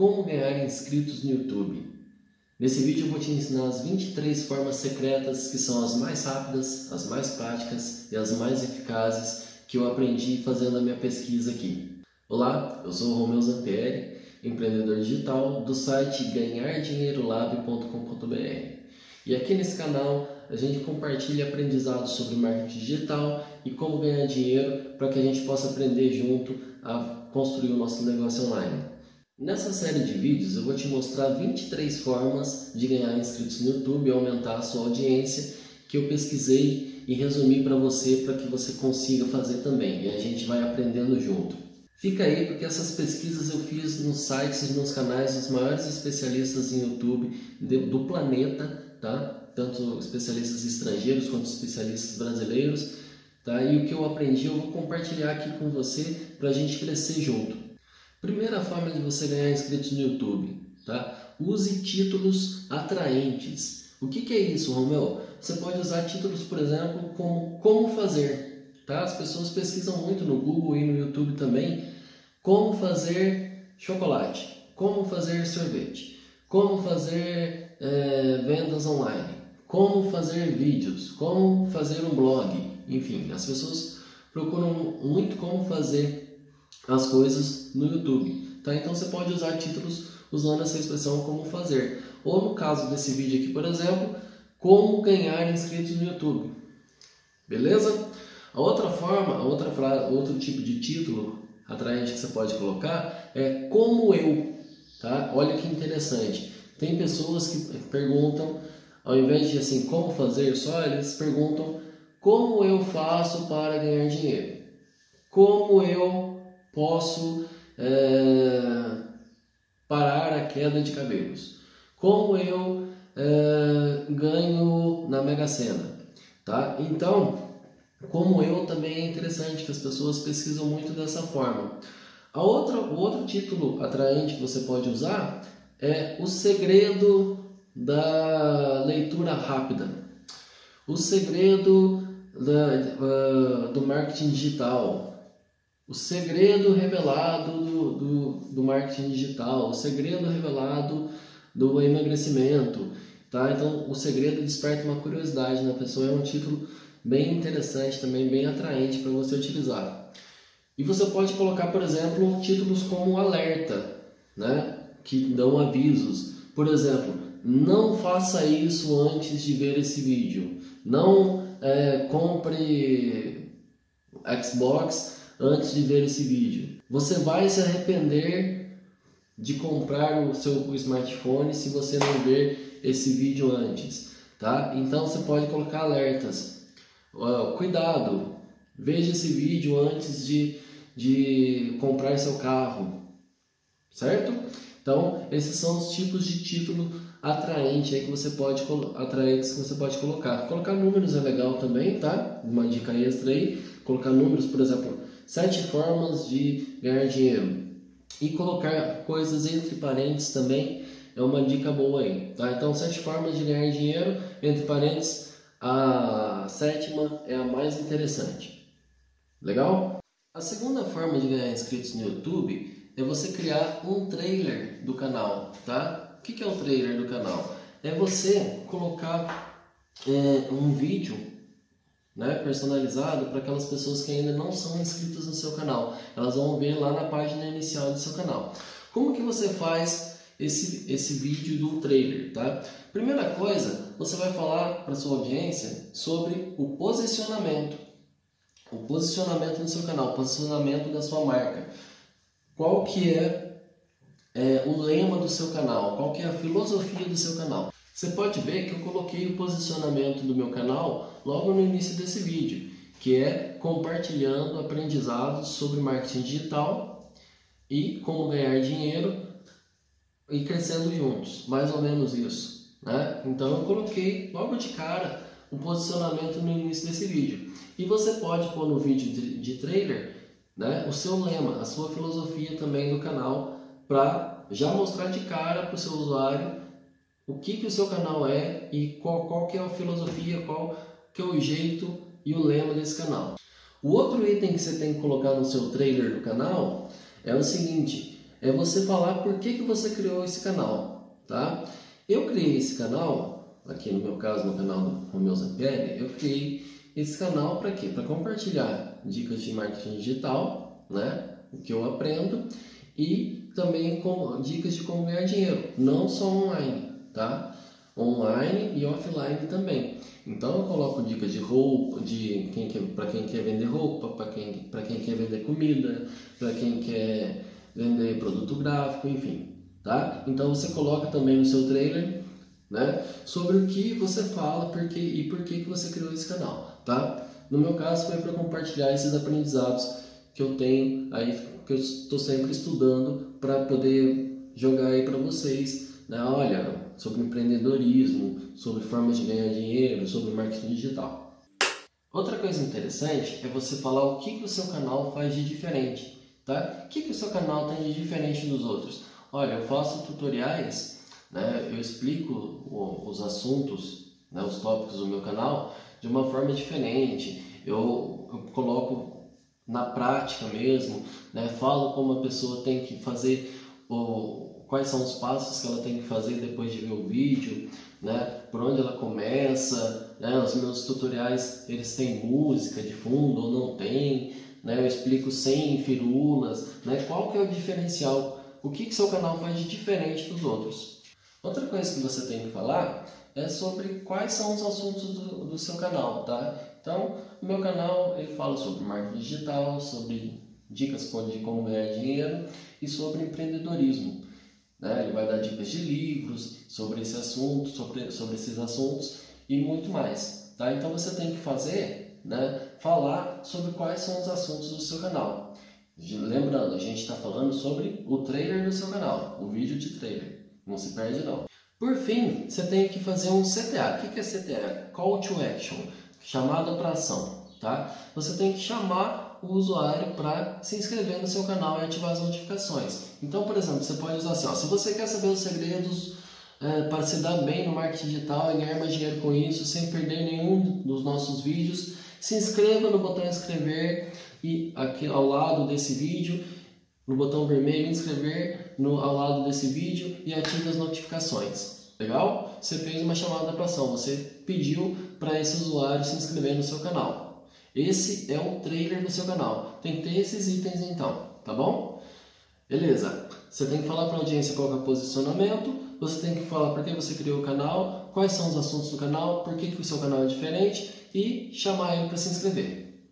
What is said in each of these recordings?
Como ganhar inscritos no YouTube. Nesse vídeo eu vou te ensinar as 23 formas secretas que são as mais rápidas, as mais práticas e as mais eficazes que eu aprendi fazendo a minha pesquisa aqui. Olá, eu sou o Romeu Zampieri, empreendedor digital do site ganhardinheirolab.com.br. E aqui nesse canal a gente compartilha aprendizados sobre marketing digital e como ganhar dinheiro para que a gente possa aprender junto a construir o nosso negócio online. Nessa série de vídeos eu vou te mostrar 23 formas de ganhar inscritos no YouTube e aumentar a sua audiência que eu pesquisei e resumi para você para que você consiga fazer também e a gente vai aprendendo junto. Fica aí porque essas pesquisas eu fiz nos sites e nos canais dos maiores especialistas em YouTube do planeta tá? Tanto especialistas estrangeiros quanto especialistas brasileiros, tá? E o que eu aprendi eu vou compartilhar aqui com você para a gente crescer junto. Primeira forma de você ganhar inscritos no YouTube, tá? Use títulos atraentes. O que, que é isso, Romeu? Você pode usar títulos, por exemplo, como como fazer, tá? As pessoas pesquisam muito no Google e no YouTube também como fazer chocolate, como fazer sorvete, como fazer é, vendas online, como fazer vídeos, como fazer um blog, enfim, as pessoas procuram muito como fazer as coisas no YouTube, tá? Então você pode usar títulos usando essa expressão como fazer. Ou no caso desse vídeo aqui, por exemplo, como ganhar inscritos no YouTube. Beleza? A outra forma, a outra frase, outro tipo de título atraente que você pode colocar é como eu, tá? Olha que interessante. Tem pessoas que perguntam, ao invés de assim, como fazer só, eles perguntam como eu faço para ganhar dinheiro? Como eu posso é, parar a queda de cabelos? Como eu é, ganho na Mega Sena? Tá? Então, como eu também é interessante que as pessoas pesquisam muito dessa forma. A outra, o outro título atraente que você pode usar é o segredo da leitura rápida, o segredo da, uh, do marketing digital, o segredo revelado do, do, do, marketing digital, o segredo revelado do emagrecimento. Tá? Então, o segredo desperta uma curiosidade na pessoa, é um título bem interessante, também bem atraente para você utilizar. E você pode colocar, por exemplo, títulos como alerta, né? que dão avisos. Por exemplo, não faça isso antes de ver esse vídeo. Não é, compre Xbox antes de ver esse vídeo. Você vai se arrepender de comprar o seu smartphone se você não ver esse vídeo antes, tá? Então você pode colocar alertas. Uh, cuidado, veja esse vídeo antes de, de comprar seu carro, certo? Então, esses são os tipos de título atraente aí que você pode atraentes que você pode colocar. Colocar números é legal também, tá? Uma dica extra aí, colocar números, por exemplo, sete formas de ganhar dinheiro. E colocar coisas entre parênteses também é uma dica boa aí, tá? Então, sete formas de ganhar dinheiro, entre parênteses, a sétima é a mais interessante. Legal? A segunda forma de ganhar inscritos no YouTube é você criar um trailer do canal, tá? O que é o trailer do canal? É você colocar é, um vídeo né, personalizado para aquelas pessoas que ainda não são inscritas no seu canal. Elas vão ver lá na página inicial do seu canal. Como que você faz esse, esse vídeo do trailer, tá? Primeira coisa, você vai falar para sua audiência sobre o posicionamento. O posicionamento do seu canal, o posicionamento da sua marca qual que é, é o lema do seu canal, qual que é a filosofia do seu canal. Você pode ver que eu coloquei o posicionamento do meu canal logo no início desse vídeo, que é compartilhando aprendizados sobre marketing digital e como ganhar dinheiro e crescendo juntos, mais ou menos isso. Né? Então eu coloquei logo de cara o posicionamento no início desse vídeo. E você pode pôr no vídeo de, de trailer né, o seu lema, a sua filosofia também do canal, para já mostrar de cara para o seu usuário o que, que o seu canal é e qual, qual que é a filosofia, qual que é o jeito e o lema desse canal. O outro item que você tem que colocar no seu trailer do canal é o seguinte, é você falar por que, que você criou esse canal, tá? Eu criei esse canal, aqui no meu caso, no canal do Romeu Zampieri, eu criei esse canal para quê? Para compartilhar dicas de marketing digital, né? O que eu aprendo e também com dicas de como ganhar dinheiro, não só online, tá? Online e offline também. Então eu coloco dicas de roupa, de quem para quem quer vender roupa, para quem, para quem quer vender comida, para quem quer vender produto gráfico, enfim, tá? Então você coloca também no seu trailer, né, sobre o que você fala, porque e por que que você criou esse canal, tá? No meu caso foi para compartilhar esses aprendizados que eu tenho aí que eu estou sempre estudando para poder jogar aí para vocês, né? Olha, sobre empreendedorismo, sobre formas de ganhar dinheiro, sobre marketing digital. Outra coisa interessante é você falar o que, que o seu canal faz de diferente, tá? O que, que o seu canal tem de diferente dos outros? Olha, eu faço tutoriais, né? Eu explico os assuntos, né? os tópicos do meu canal de uma forma diferente. Eu, eu coloco na prática mesmo, né? Falo como a pessoa tem que fazer quais são os passos que ela tem que fazer depois de ver o vídeo, né? Por onde ela começa, né? Os meus tutoriais eles têm música de fundo ou não tem, né? Eu explico sem firulas, né? Qual que é o diferencial? O que que seu canal faz de diferente dos outros? Outra coisa que você tem que falar é sobre quais são os assuntos do, do seu canal, tá? Então, o meu canal ele fala sobre marketing digital, sobre dicas de como ganhar dinheiro e sobre empreendedorismo. Né? Ele vai dar dicas de livros sobre esse assunto, sobre, sobre esses assuntos e muito mais. Tá? Então você tem que fazer, né, falar sobre quais são os assuntos do seu canal. Lembrando, a gente está falando sobre o trailer do seu canal, o vídeo de trailer. Não se perde não. Por fim, você tem que fazer um CTA. O que é CTA? Call to Action, chamada para ação. Tá? Você tem que chamar o usuário para se inscrever no seu canal e ativar as notificações. Então, por exemplo, você pode usar assim: ó, se você quer saber os segredos é, para se dar bem no marketing digital e ganhar mais dinheiro com isso, sem perder nenhum dos nossos vídeos, se inscreva no botão inscrever e aqui ao lado desse vídeo, no botão vermelho inscrever no, ao lado desse vídeo e ative as notificações. Legal? Você fez uma chamada para ação, você pediu para esse usuário se inscrever no seu canal. Esse é o trailer do seu canal. Tem que ter esses itens então, tá bom? Beleza. Você tem que falar para a audiência qual é o posicionamento, você tem que falar por que você criou o canal, quais são os assuntos do canal, por que, que o seu canal é diferente e chamar ele para se inscrever.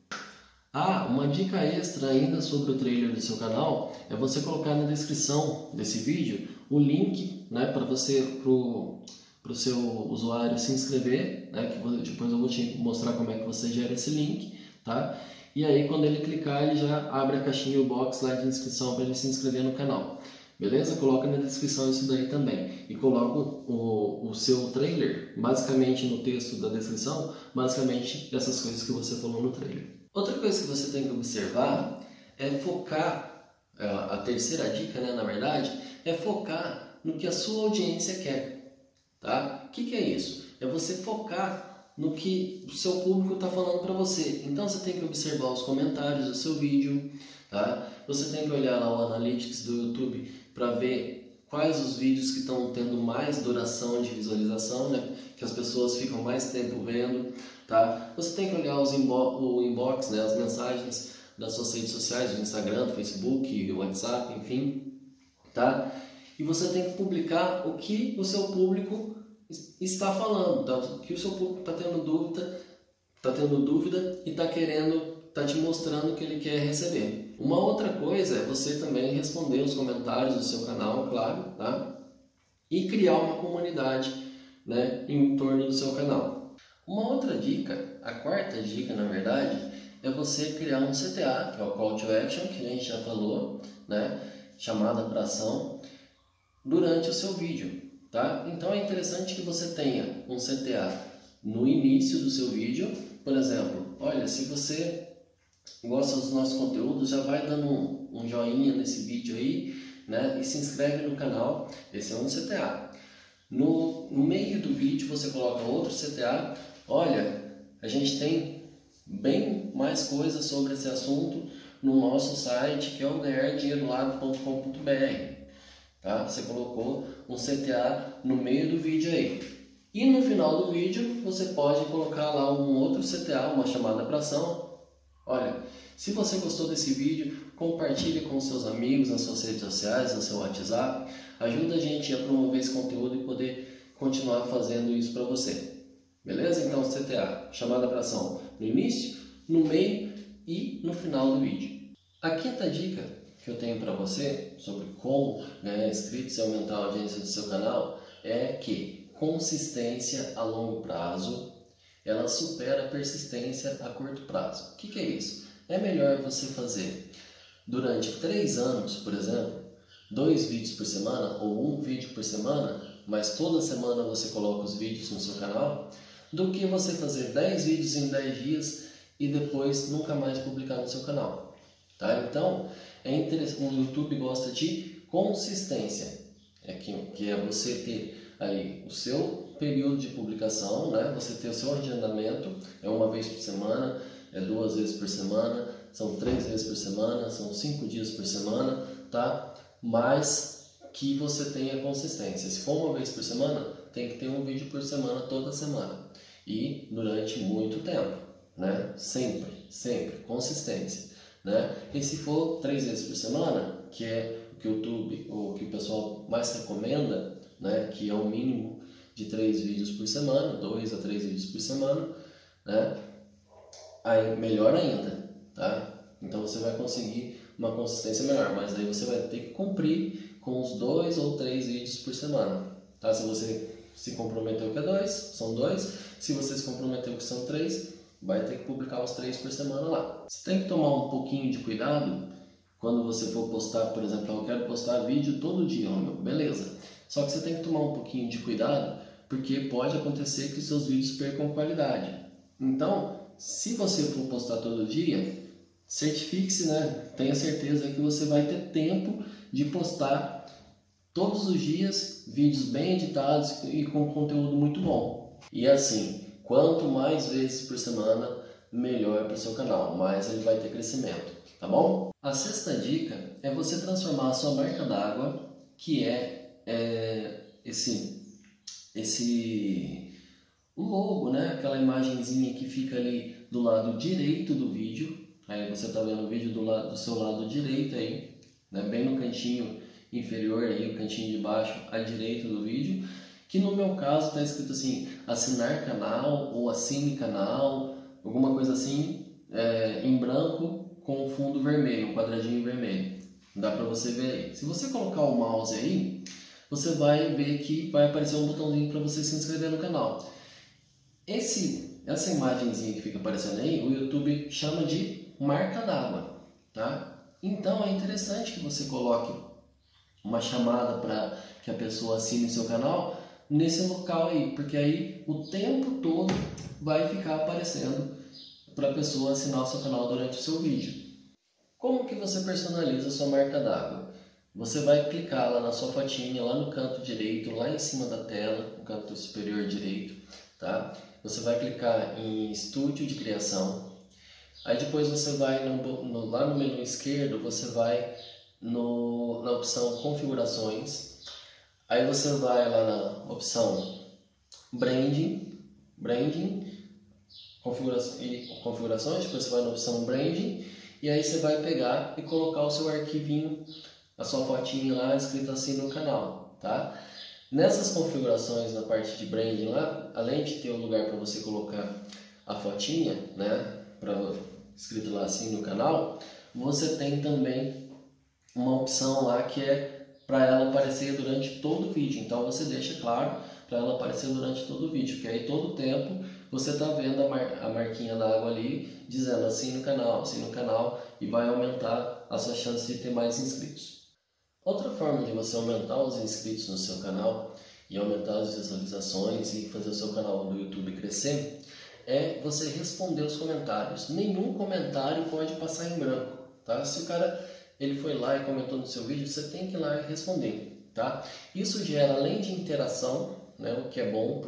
Ah, uma dica extra ainda sobre o trailer do seu canal é você colocar na descrição desse vídeo o link né, para você, para o seu usuário se inscrever, né, que depois eu vou te mostrar como é que você gera esse link, tá? E aí quando ele clicar, ele já abre a caixinha o box lá de inscrição para ele se inscrever no canal. Beleza? Coloca na descrição isso daí também. E coloca o, o seu trailer, basicamente no texto da descrição, basicamente essas coisas que você falou no trailer. Outra coisa que você tem que observar é focar, é, a terceira dica, né, na verdade, é focar no que a sua audiência quer. Tá? O que, que é isso? É você focar no que o seu público está falando para você. Então você tem que observar os comentários do seu vídeo, tá? Você tem que olhar lá o Analytics do YouTube para ver quais os vídeos que estão tendo mais duração de visualização, né? Que as pessoas ficam mais tempo vendo, tá? Você tem que olhar os inbo o inbox, né? As mensagens das suas redes sociais, do Instagram, do Facebook, do WhatsApp, enfim, tá? e você tem que publicar o que o seu público está falando, tá? que o seu público está tendo dúvida, está tendo dúvida e está querendo, está te mostrando que ele quer receber. Uma outra coisa é você também responder os comentários do seu canal, claro, tá? E criar uma comunidade, né, em torno do seu canal. Uma outra dica, a quarta dica, na verdade, é você criar um CTA, que é o Call to Action, que a gente já falou, né, chamada para ação durante o seu vídeo, tá? Então é interessante que você tenha um CTA no início do seu vídeo, por exemplo, olha, se você gosta dos nossos conteúdos, já vai dando um, um joinha nesse vídeo aí, né? E se inscreve no canal, esse é um CTA. No, no meio do vídeo você coloca outro CTA, olha, a gente tem bem mais coisas sobre esse assunto, no nosso site que é o ganhardinheirolado.com.br. Tá? Você colocou um CTA no meio do vídeo aí. E no final do vídeo você pode colocar lá um outro CTA, uma chamada para ação. Olha, se você gostou desse vídeo, compartilhe com seus amigos nas suas redes sociais, no seu WhatsApp. Ajuda a gente a promover esse conteúdo e poder continuar fazendo isso para você. Beleza? Então, CTA, chamada para ação no início, no meio e no final do vídeo. A quinta dica que eu tenho para você sobre como ganhar inscritos e aumentar a audiência do seu canal é que consistência a longo prazo ela supera a persistência a curto prazo. O que, que é isso? É melhor você fazer durante três anos, por exemplo, dois vídeos por semana ou um vídeo por semana, mas toda semana você coloca os vídeos no seu canal, do que você fazer 10 vídeos em 10 dias e depois nunca mais publicar no seu canal. Tá? Então, é interessante, o YouTube gosta de consistência, é que, que é você ter aí o seu período de publicação, né? você ter o seu agendamento, é uma vez por semana, é duas vezes por semana, são três vezes por semana, são cinco dias por semana, tá? Mas que você tenha consistência. Se for uma vez por semana, tem que ter um vídeo por semana toda semana e durante muito tempo, né? Sempre, sempre, consistência, né? E se for três vezes por semana, que é o que o YouTube, o que o pessoal mais recomenda, né? Que é o mínimo de três vídeos por semana, dois a três vídeos por semana, né? Aí melhor ainda, tá? Então você vai conseguir uma consistência melhor, mas aí você vai ter que cumprir com os dois ou três vídeos por semana, tá? Se você se comprometeu que é dois, são dois. Se você se comprometeu que são três, vai ter que publicar os três por semana lá. Você tem que tomar um pouquinho de cuidado quando você for postar, por exemplo, eu quero postar vídeo todo dia, meu, beleza. Só que você tem que tomar um pouquinho de cuidado, porque pode acontecer que os seus vídeos percam qualidade. Então, se você for postar todo dia, certifique-se, né? Tenha certeza que você vai ter tempo de postar todos os dias vídeos bem editados e com conteúdo muito bom. E assim, quanto mais vezes por semana, melhor para o seu canal, mais ele vai ter crescimento, tá bom? A sexta dica é você transformar a sua marca d'água, que é, é esse esse logo, né? Aquela imagenzinha que fica ali do lado direito do vídeo. Aí você está vendo o vídeo do, lado, do seu lado direito aí, né? bem no cantinho inferior aí, o cantinho de baixo à direita do vídeo, que no meu caso está escrito assim, assinar canal ou assine canal, alguma coisa assim, é, em branco com fundo vermelho, um quadradinho vermelho. Dá para você ver aí. Se você colocar o mouse aí, você vai ver que vai aparecer um botãozinho para você se inscrever no canal. Esse, essa imagenzinha que fica aparecendo aí, o YouTube chama de marca d'água, tá? Então é interessante que você coloque uma chamada para que a pessoa assine o seu canal nesse local aí, porque aí o tempo todo vai ficar aparecendo para a pessoa assinar o seu canal durante o seu vídeo. Como que você personaliza a sua marca d'água? Você vai clicar lá na sua fotinha, lá no canto direito, lá em cima da tela, no canto superior direito, tá? Você vai clicar em Estúdio de Criação. Aí depois você vai no, no, lá no menu esquerdo, você vai no, na opção configurações. Aí você vai lá na opção branding, branding, configura configurações, depois você vai na opção branding e aí você vai pegar e colocar o seu arquivinho, a sua fotinha lá escrito assim no canal, tá? Nessas configurações na parte de branding lá, além de ter um lugar para você colocar a fotinha, né, para escrito lá assim no canal, você tem também uma opção lá que é para ela aparecer durante todo o vídeo. Então você deixa claro para ela aparecer durante todo o vídeo, que aí todo o tempo você está vendo a, mar, a marquinha da água ali dizendo assim no canal, assim no canal e vai aumentar a sua chance de ter mais inscritos. Outra forma de você aumentar os inscritos no seu canal e aumentar as visualizações e fazer o seu canal do YouTube crescer é você responder os comentários. Nenhum comentário pode passar em branco, tá? Se o cara ele foi lá e comentou no seu vídeo, você tem que ir lá e responder, tá? Isso gera, além de interação, né, o que é bom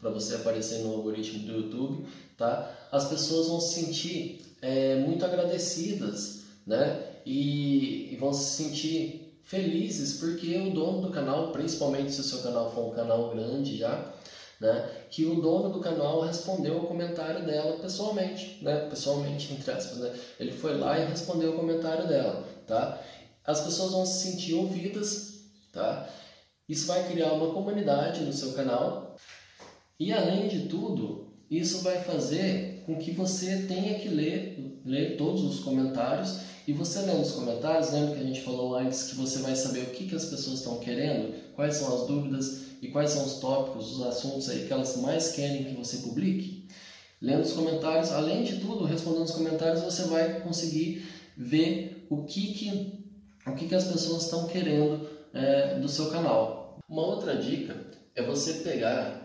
para você aparecer no algoritmo do YouTube, tá? As pessoas vão se sentir é, muito agradecidas né? E, e vão se sentir felizes porque o dono do canal, principalmente se o seu canal for um canal grande já, né? Que o dono do canal respondeu o comentário dela pessoalmente, né? Pessoalmente, entre aspas, né? Ele foi lá e respondeu o comentário dela, tá? As pessoas vão se sentir ouvidas, tá? Isso vai criar uma comunidade no seu canal e além de tudo, isso vai fazer com que você tenha que ler, ler todos os comentários e você lendo os comentários, lembra que a gente falou antes que você vai saber o que, que as pessoas estão querendo, quais são as dúvidas e quais são os tópicos, os assuntos aí que elas mais querem que você publique. Lendo os comentários, além de tudo, respondendo os comentários, você vai conseguir ver o que, que, o que, que as pessoas estão querendo é, do seu canal. Uma outra dica é você pegar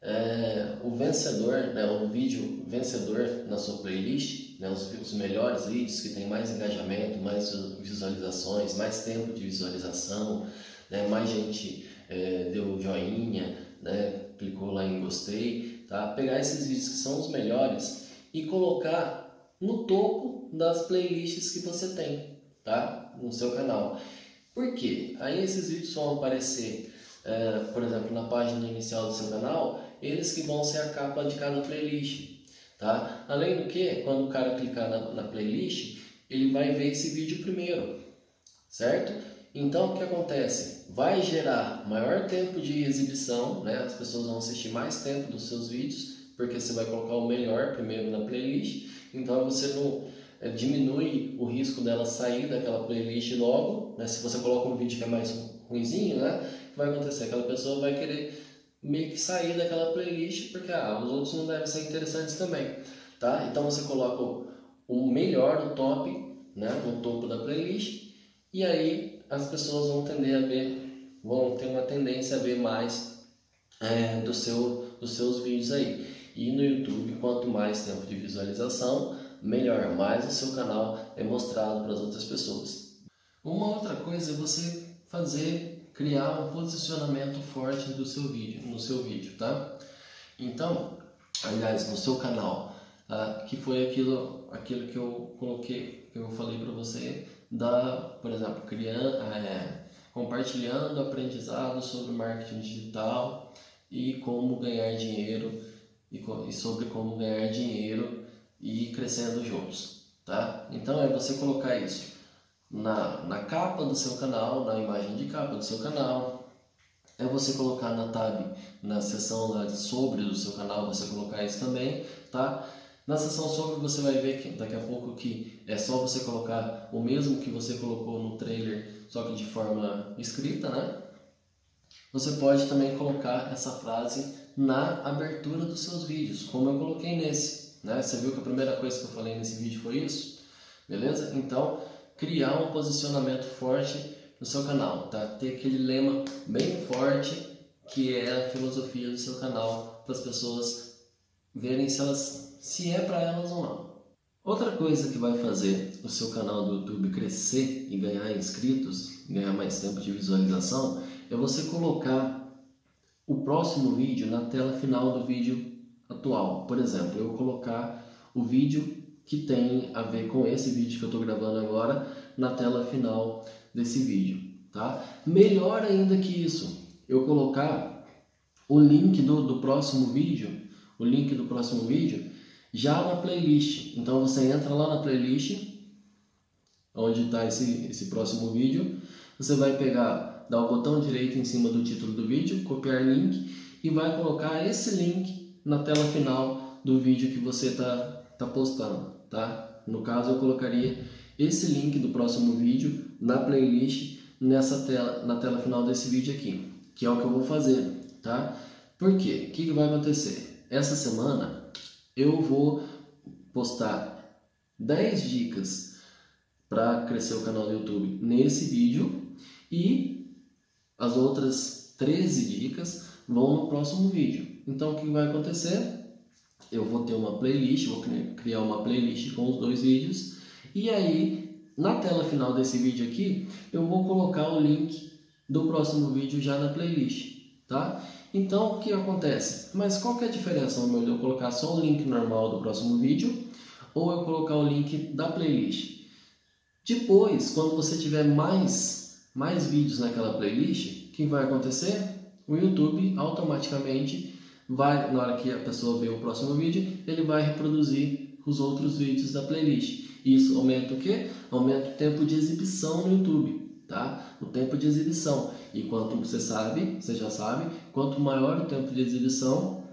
é, o vencedor, né, o vídeo vencedor na sua playlist, né, os, os, melhores vídeos que tem mais engajamento, mais visualizações, mais tempo de visualização, né, mais gente é, deu joinha, né, clicou lá em gostei, tá? Pegar esses vídeos que são os melhores e colocar no topo das playlists que você tem, tá? No seu canal. Por quê? Aí esses vídeos vão aparecer, é, por exemplo, na página inicial do seu canal eles que vão ser a capa de cada playlist. Tá? Além do que, quando o cara clicar na, na playlist, ele vai ver esse vídeo primeiro, certo? Então, o que acontece? Vai gerar maior tempo de exibição, né? as pessoas vão assistir mais tempo dos seus vídeos, porque você vai colocar o melhor primeiro na playlist, então você não diminui o risco dela sair daquela playlist logo, né? se você coloca um vídeo que é mais ruimzinho, né? o que vai acontecer? Aquela pessoa vai querer meio que sair daquela playlist porque ah, os outros não devem ser interessantes também, tá? Então você coloca o, melhor, o top, né, no topo da playlist e aí as pessoas vão tender a ver, vão ter uma tendência a ver mais é, do seu, dos seus vídeos aí. E no YouTube, quanto mais tempo de visualização, melhor, mais o seu canal é mostrado para as outras pessoas. Uma outra coisa é você fazer criar um posicionamento forte do seu vídeo, no seu vídeo, tá? Então, aliás, no seu canal, tá? que foi aquilo, aquilo que eu coloquei, que eu falei para você, da, por exemplo, criando, é, compartilhando aprendizado sobre marketing digital e como ganhar dinheiro e sobre como ganhar dinheiro e crescendo juntos, tá? Então é você colocar isso na, na capa do seu canal, na imagem de capa do seu canal. É você colocar na tab, na seção lá de sobre do seu canal, você colocar isso também, tá? Na seção sobre você vai ver que daqui a pouco que é só você colocar o mesmo que você colocou no trailer, só que de forma escrita, né? Você pode também colocar essa frase na abertura dos seus vídeos, como eu coloquei nesse, né? Você viu que a primeira coisa que eu falei nesse vídeo foi isso? Beleza? Então, criar um posicionamento forte no seu canal, tá? Ter aquele lema bem forte que é a filosofia do seu canal para as pessoas verem se elas se é para elas ou não. Outra coisa que vai fazer o seu canal do YouTube crescer e ganhar inscritos, ganhar mais tempo de visualização, é você colocar o próximo vídeo na tela final do vídeo atual. Por exemplo, eu colocar o vídeo que tem a ver com esse vídeo que eu estou gravando agora na tela final desse vídeo, tá? Melhor ainda que isso, eu colocar o link do, do próximo vídeo, o link do próximo vídeo já na playlist. Então você entra lá na playlist, onde está esse, esse próximo vídeo, você vai pegar, dar o botão direito em cima do título do vídeo, copiar link e vai colocar esse link na tela final do vídeo que você está tá postando tá? No caso, eu colocaria esse link do próximo vídeo na playlist nessa tela, na tela final desse vídeo aqui, que é o que eu vou fazer, tá? Por quê? O que, que vai acontecer? Essa semana eu vou postar 10 dicas para crescer o canal do YouTube nesse vídeo e as outras 13 dicas vão no próximo vídeo. Então o que vai acontecer? eu vou ter uma playlist, vou criar uma playlist com os dois vídeos e aí na tela final desse vídeo aqui eu vou colocar o link do próximo vídeo já na playlist, tá? Então o que acontece? Mas qual que é a diferença meu de eu colocar só o link normal do próximo vídeo ou eu colocar o link da playlist? Depois, quando você tiver mais, mais vídeos naquela playlist, o que vai acontecer? O YouTube automaticamente vai, na hora que a pessoa ver o próximo vídeo, ele vai reproduzir os outros vídeos da playlist. Isso aumenta o que? Aumenta o tempo de exibição no YouTube, tá? O tempo de exibição. E quanto você sabe, você já sabe, quanto maior o tempo de exibição,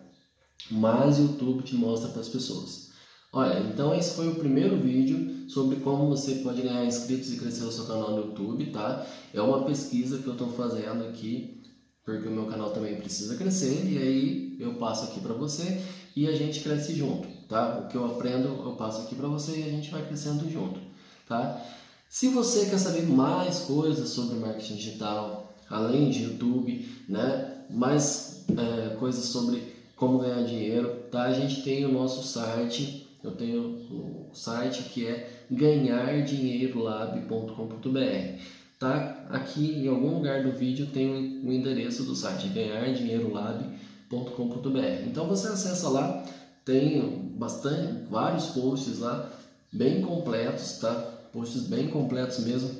mais o YouTube te mostra para as pessoas. Olha, então esse foi o primeiro vídeo sobre como você pode ganhar inscritos e crescer o seu canal no YouTube, tá? É uma pesquisa que eu estou fazendo aqui, porque o meu canal também precisa crescer, e aí eu passo aqui para você e a gente cresce junto, tá? O que eu aprendo eu passo aqui para você e a gente vai crescendo junto, tá? Se você quer saber mais coisas sobre marketing digital, além de YouTube, né? Mais é, coisas sobre como ganhar dinheiro, tá? A gente tem o nosso site, eu tenho o site que é ganhardinheirolab.com.br. Tá? Aqui em algum lugar do vídeo tem o endereço do site, ganhardinheirolab.com.br. Então você acessa lá, tem bastante vários posts lá, bem completos, tá? Posts bem completos mesmo,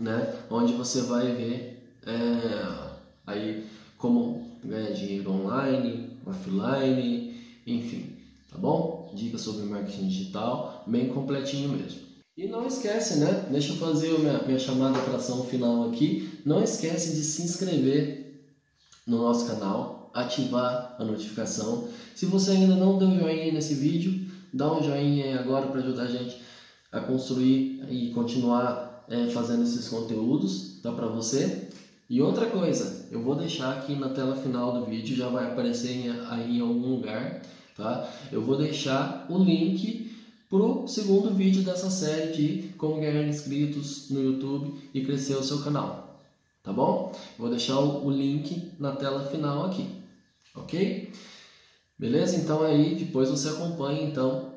né? Onde você vai ver é, aí como ganhar dinheiro online, offline, enfim, tá bom? Dicas sobre marketing digital, bem completinho mesmo. E não esquece, né? Deixa eu fazer minha, minha chamada para ação final aqui. Não esquece de se inscrever no nosso canal, ativar a notificação. Se você ainda não deu joinha nesse vídeo, dá um joinha aí agora para ajudar a gente a construir e continuar é, fazendo esses conteúdos, tá para você. E outra coisa, eu vou deixar aqui na tela final do vídeo, já vai aparecer aí em algum lugar, tá? Eu vou deixar o link pro segundo vídeo dessa série de como ganhar inscritos no YouTube e crescer o seu canal, tá bom? Vou deixar o link na tela final aqui, ok? Beleza? Então aí depois você acompanha então,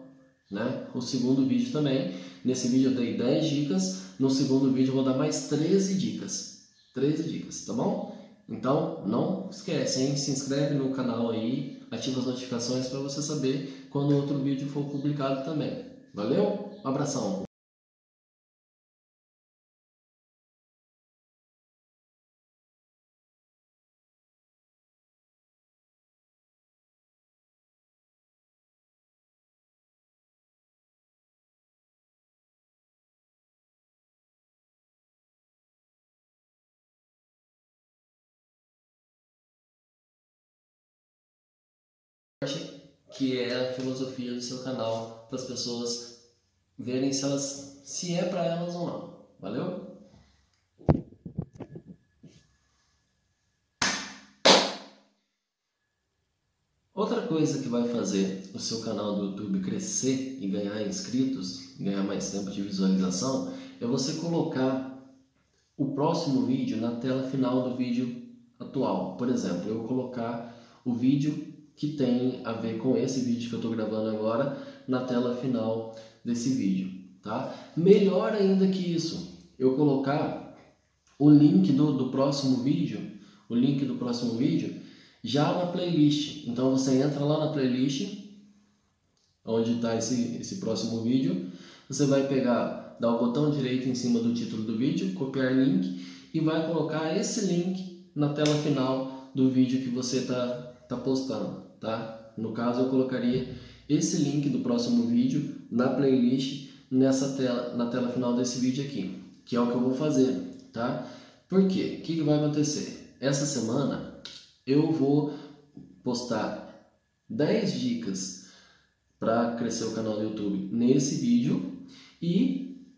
né, o segundo vídeo também. Nesse vídeo eu dei 10 dicas, no segundo vídeo eu vou dar mais 13 dicas. 13 dicas, tá bom? Então, não esquece, hein? Se inscreve no canal aí, ativa as notificações para você saber quando outro vídeo for publicado também. Valeu? Um abração! Que é a filosofia do seu canal para as pessoas verem se elas se é para elas ou não. Valeu? Outra coisa que vai fazer o seu canal do YouTube crescer e ganhar inscritos, ganhar mais tempo de visualização, é você colocar o próximo vídeo na tela final do vídeo atual. Por exemplo, eu colocar o vídeo que tem a ver com esse vídeo que eu estou gravando agora na tela final desse vídeo, tá? Melhor ainda que isso, eu colocar o link do, do próximo vídeo, o link do próximo vídeo já na playlist. Então você entra lá na playlist, onde está esse, esse próximo vídeo, você vai pegar, dar o botão direito em cima do título do vídeo, copiar link e vai colocar esse link na tela final do vídeo que você está tá postando tá? No caso, eu colocaria esse link do próximo vídeo na playlist nessa tela, na tela final desse vídeo aqui, que é o que eu vou fazer, tá? Por quê? O que, que vai acontecer? Essa semana eu vou postar 10 dicas para crescer o canal do YouTube nesse vídeo e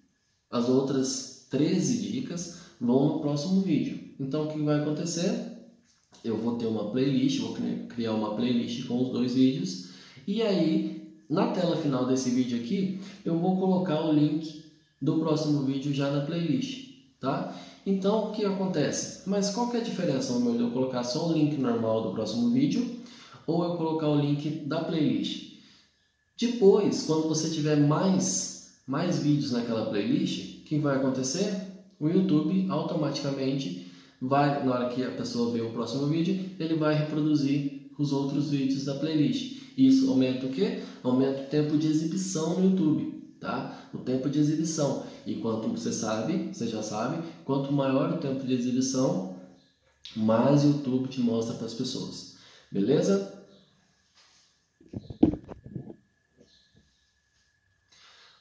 as outras 13 dicas vão no próximo vídeo. Então o que vai acontecer? Eu vou ter uma playlist, vou criar uma playlist com os dois vídeos e aí na tela final desse vídeo aqui eu vou colocar o link do próximo vídeo já na playlist, tá? Então o que acontece? Mas qual que é a diferença de eu colocar só o link normal do próximo vídeo ou eu colocar o link da playlist? Depois, quando você tiver mais, mais vídeos naquela playlist, o que vai acontecer? O YouTube automaticamente vai, na hora que a pessoa ver o próximo vídeo, ele vai reproduzir os outros vídeos da playlist. Isso aumenta o que? Aumenta o tempo de exibição no YouTube, tá? O tempo de exibição. E quanto você sabe, você já sabe, quanto maior o tempo de exibição, mais o YouTube te mostra para as pessoas. Beleza?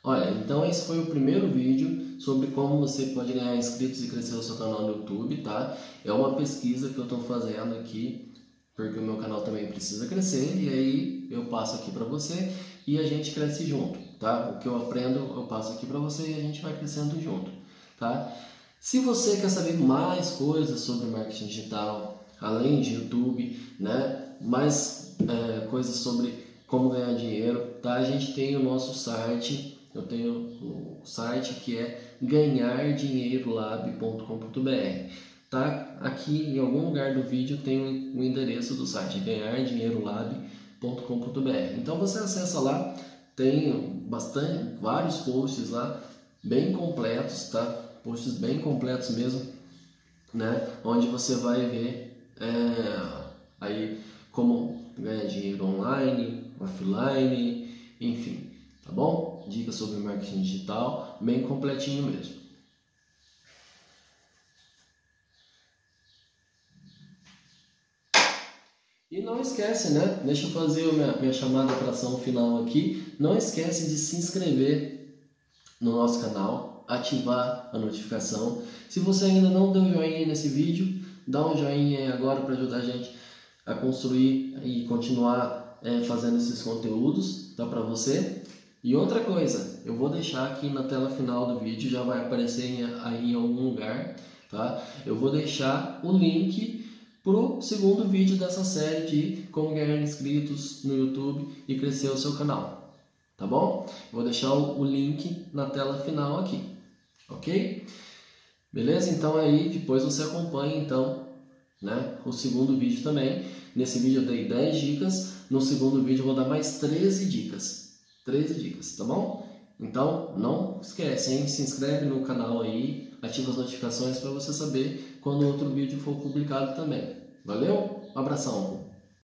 Olha, então esse foi o primeiro vídeo sobre como você pode ganhar inscritos e crescer o seu canal no YouTube, tá? É uma pesquisa que eu estou fazendo aqui, porque o meu canal também precisa crescer, e aí eu passo aqui para você e a gente cresce junto, tá? O que eu aprendo eu passo aqui para você e a gente vai crescendo junto, tá? Se você quer saber mais coisas sobre marketing digital, além de YouTube, né? Mais é, coisas sobre como ganhar dinheiro, tá? A gente tem o nosso site eu tenho o site que é ganhardinheirolab.com.br. Tá? Aqui em algum lugar do vídeo tem o endereço do site ganhardinheirolab.com.br. Então você acessa lá, tem bastante vários posts lá bem completos, tá? Posts bem completos mesmo, né? Onde você vai ver é, aí como ganhar dinheiro online, offline, enfim, tá bom? Dicas sobre marketing digital, bem completinho mesmo. E não esquece, né? Deixa eu fazer minha, minha chamada para ação final aqui. Não esquece de se inscrever no nosso canal, ativar a notificação. Se você ainda não deu joinha nesse vídeo, dá um joinha agora para ajudar a gente a construir e continuar é, fazendo esses conteúdos, tá para você. E outra coisa, eu vou deixar aqui na tela final do vídeo, já vai aparecer aí em algum lugar, tá? Eu vou deixar o link pro segundo vídeo dessa série de como ganhar inscritos no YouTube e crescer o seu canal, tá bom? Vou deixar o link na tela final aqui, ok? Beleza? Então aí depois você acompanha então, né, o segundo vídeo também. Nesse vídeo eu dei 10 dicas, no segundo vídeo eu vou dar mais 13 dicas. 13 dicas, tá bom? Então, não esquece, hein? Se inscreve no canal aí, ativa as notificações para você saber quando outro vídeo for publicado também. Valeu? Um abração!